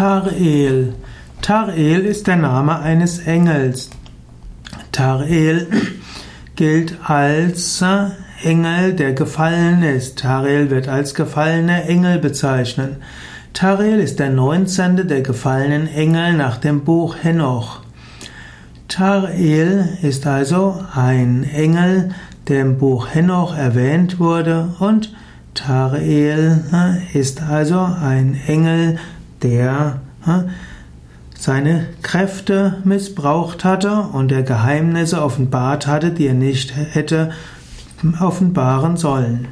Tar'el. Tar'el ist der Name eines Engels. Tar'el gilt als Engel, der gefallen ist. Tar'el wird als gefallener Engel bezeichnet. Tar'el ist der neunzehnte der gefallenen Engel nach dem Buch Henoch. Tar'el ist also ein Engel, der im Buch Henoch erwähnt wurde und Tar'el ist also ein Engel, der seine Kräfte missbraucht hatte und der Geheimnisse offenbart hatte, die er nicht hätte offenbaren sollen.